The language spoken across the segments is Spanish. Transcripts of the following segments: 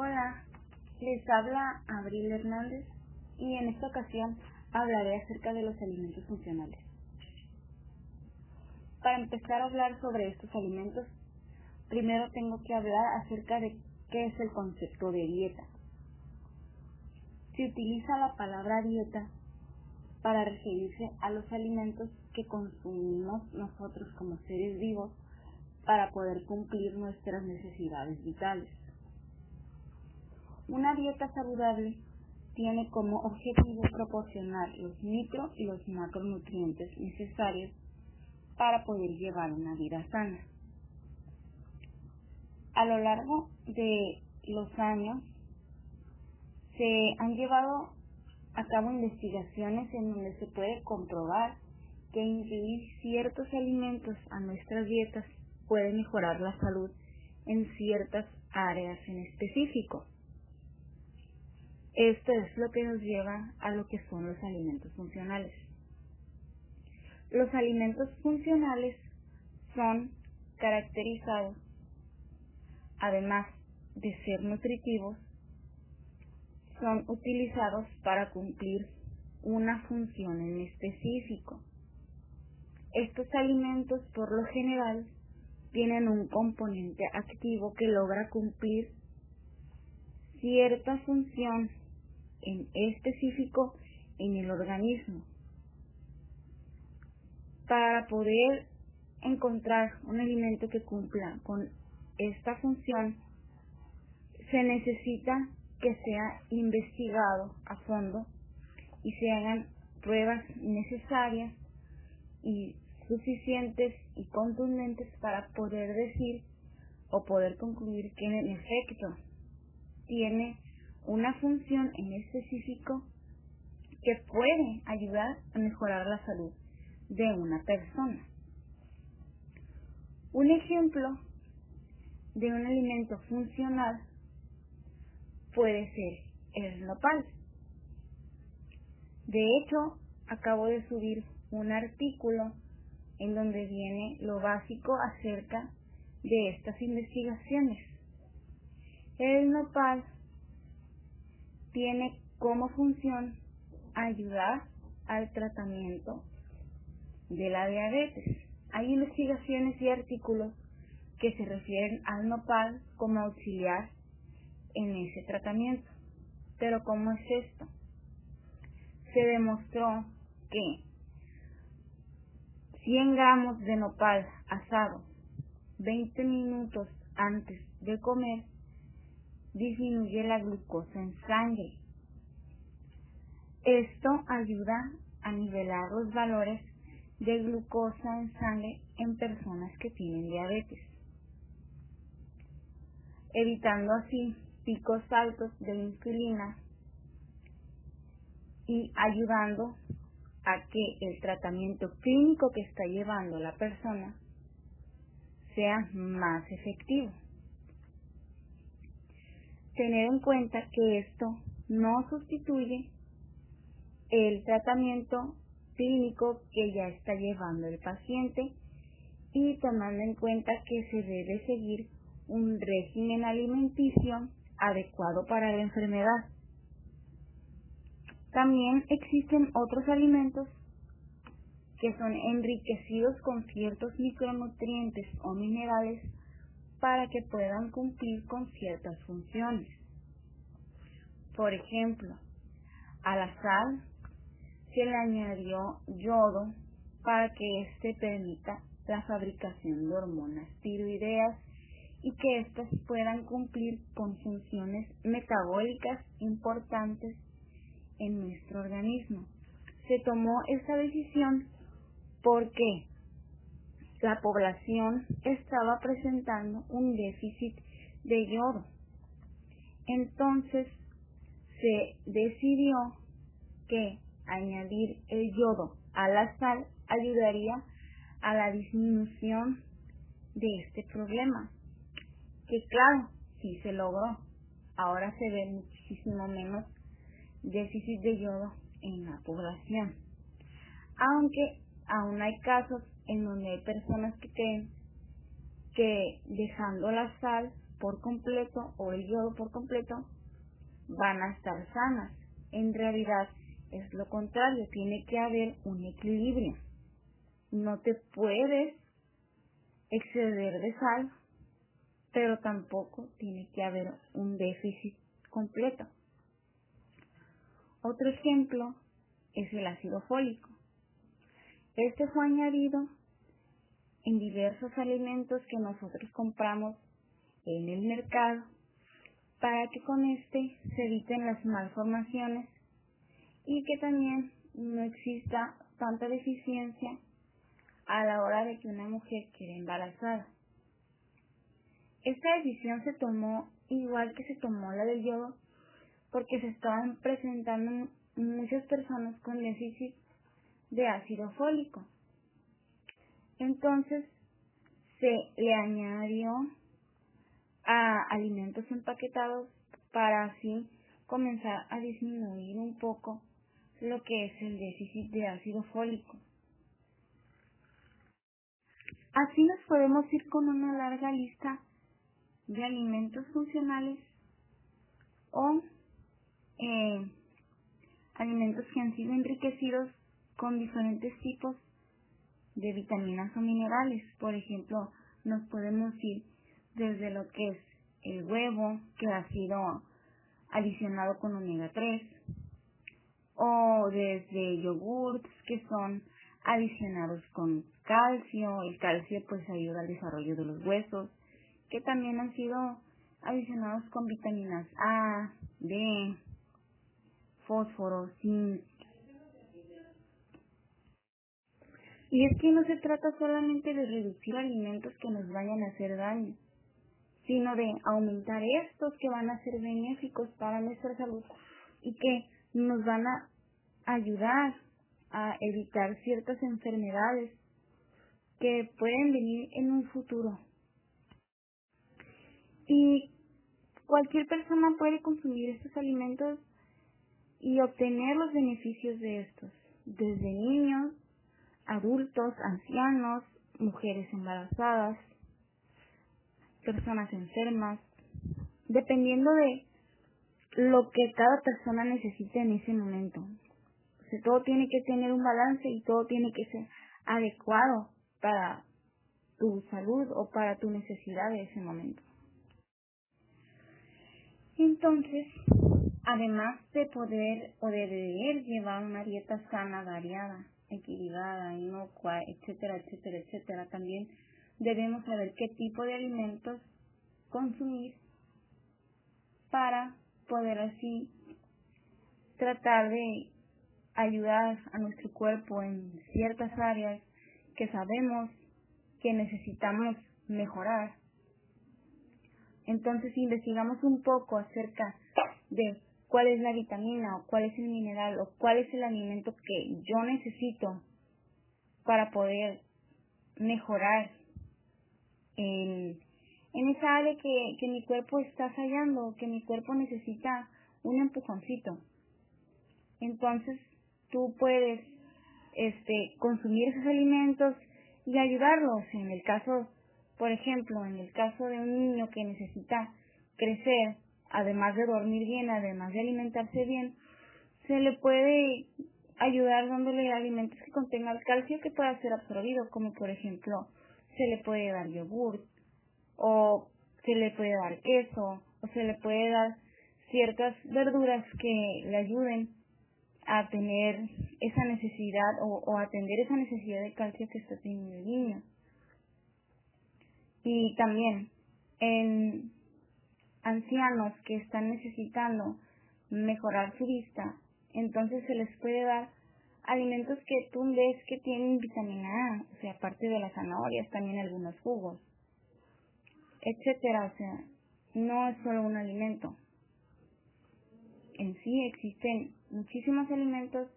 Hola, les habla Abril Hernández y en esta ocasión hablaré acerca de los alimentos funcionales. Para empezar a hablar sobre estos alimentos, primero tengo que hablar acerca de qué es el concepto de dieta. Se utiliza la palabra dieta para referirse a los alimentos que consumimos nosotros como seres vivos para poder cumplir nuestras necesidades vitales. Una dieta saludable tiene como objetivo proporcionar los micro y los macronutrientes necesarios para poder llevar una vida sana. A lo largo de los años se han llevado a cabo investigaciones en donde se puede comprobar que incluir ciertos alimentos a nuestras dietas puede mejorar la salud en ciertas áreas en específico. Esto es lo que nos lleva a lo que son los alimentos funcionales. Los alimentos funcionales son caracterizados, además de ser nutritivos, son utilizados para cumplir una función en específico. Estos alimentos por lo general tienen un componente activo que logra cumplir cierta función en específico en el organismo. Para poder encontrar un alimento que cumpla con esta función, se necesita que sea investigado a fondo y se hagan pruebas necesarias y suficientes y contundentes para poder decir o poder concluir que en efecto tiene una función en específico que puede ayudar a mejorar la salud de una persona. Un ejemplo de un alimento funcional puede ser el nopal. De hecho, acabo de subir un artículo en donde viene lo básico acerca de estas investigaciones. El nopal tiene como función ayudar al tratamiento de la diabetes. Hay investigaciones y artículos que se refieren al nopal como auxiliar en ese tratamiento. Pero ¿cómo es esto? Se demostró que 100 gramos de nopal asado 20 minutos antes de comer disminuye la glucosa en sangre. Esto ayuda a nivelar los valores de glucosa en sangre en personas que tienen diabetes, evitando así picos altos de insulina y ayudando a que el tratamiento clínico que está llevando la persona sea más efectivo. Tener en cuenta que esto no sustituye el tratamiento clínico que ya está llevando el paciente y tomando en cuenta que se debe seguir un régimen alimenticio adecuado para la enfermedad. También existen otros alimentos que son enriquecidos con ciertos micronutrientes o minerales para que puedan cumplir con ciertas funciones. Por ejemplo, a la sal se le añadió yodo para que éste permita la fabricación de hormonas tiroideas y que éstas puedan cumplir con funciones metabólicas importantes en nuestro organismo. Se tomó esta decisión porque la población estaba presentando un déficit de yodo. Entonces se decidió que añadir el yodo a la sal ayudaría a la disminución de este problema que claro, sí se logró. Ahora se ve muchísimo menos déficit de yodo en la población. Aunque aún hay casos en donde hay personas que creen que dejando la sal por completo o el yodo por completo, van a estar sanas. En realidad es lo contrario, tiene que haber un equilibrio. No te puedes exceder de sal, pero tampoco tiene que haber un déficit completo. Otro ejemplo es el ácido fólico. Este fue añadido en diversos alimentos que nosotros compramos en el mercado para que con este se eviten las malformaciones y que también no exista tanta deficiencia a la hora de que una mujer quede embarazada. Esta decisión se tomó igual que se tomó la del yodo porque se estaban presentando muchas personas con déficit de ácido fólico. Entonces se le añadió a alimentos empaquetados para así comenzar a disminuir un poco lo que es el déficit de ácido fólico. Así nos podemos ir con una larga lista de alimentos funcionales o eh, alimentos que han sido enriquecidos con diferentes tipos de vitaminas o minerales. Por ejemplo, nos podemos ir desde lo que es el huevo, que ha sido adicionado con omega 3, o desde yogurts, que son adicionados con calcio. El calcio pues ayuda al desarrollo de los huesos, que también han sido adicionados con vitaminas A, D, fósforo, zinc. Y es que no se trata solamente de reducir alimentos que nos vayan a hacer daño, sino de aumentar estos que van a ser benéficos para nuestra salud y que nos van a ayudar a evitar ciertas enfermedades que pueden venir en un futuro. Y cualquier persona puede consumir estos alimentos y obtener los beneficios de estos, desde niños, adultos, ancianos, mujeres embarazadas, personas enfermas, dependiendo de lo que cada persona necesite en ese momento. O todo tiene que tener un balance y todo tiene que ser adecuado para tu salud o para tu necesidad de ese momento. Entonces, además de poder o de deber llevar una dieta sana, variada, equilibrada, inocua, etcétera, etcétera, etcétera, también debemos saber qué tipo de alimentos consumir para poder así tratar de ayudar a nuestro cuerpo en ciertas áreas que sabemos que necesitamos mejorar. Entonces investigamos un poco acerca de cuál es la vitamina o cuál es el mineral o cuál es el alimento que yo necesito para poder mejorar en, en esa área que, que mi cuerpo está fallando, que mi cuerpo necesita un empujoncito. Entonces tú puedes este, consumir esos alimentos y ayudarlos. En el caso por ejemplo, en el caso de un niño que necesita crecer, además de dormir bien, además de alimentarse bien, se le puede ayudar dándole alimentos que contengan calcio que pueda ser absorbido, como por ejemplo, se le puede dar yogur, o se le puede dar queso, o se le puede dar ciertas verduras que le ayuden a tener esa necesidad o, o atender esa necesidad de calcio que está teniendo el niño. Y también en ancianos que están necesitando mejorar su vista, entonces se les puede dar alimentos que tú ves que tienen vitamina A, o sea, aparte de las zanahorias, también algunos jugos, etcétera, o sea, no es solo un alimento. En sí existen muchísimos alimentos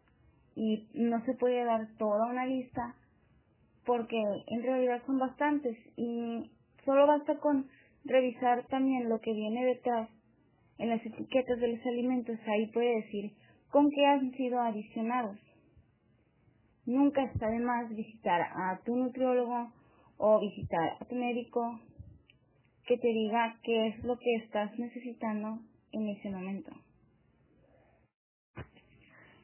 y no se puede dar toda una lista porque en realidad son bastantes y solo basta con revisar también lo que viene detrás en las etiquetas de los alimentos, ahí puede decir con qué han sido adicionados. Nunca está de más visitar a tu nutriólogo o visitar a tu médico que te diga qué es lo que estás necesitando en ese momento.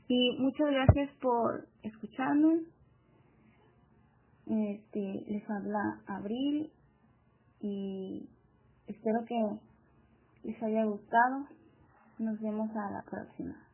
Y muchas gracias por escucharnos. Este, les habla Abril y Espero que les haya gustado. Nos vemos a la próxima.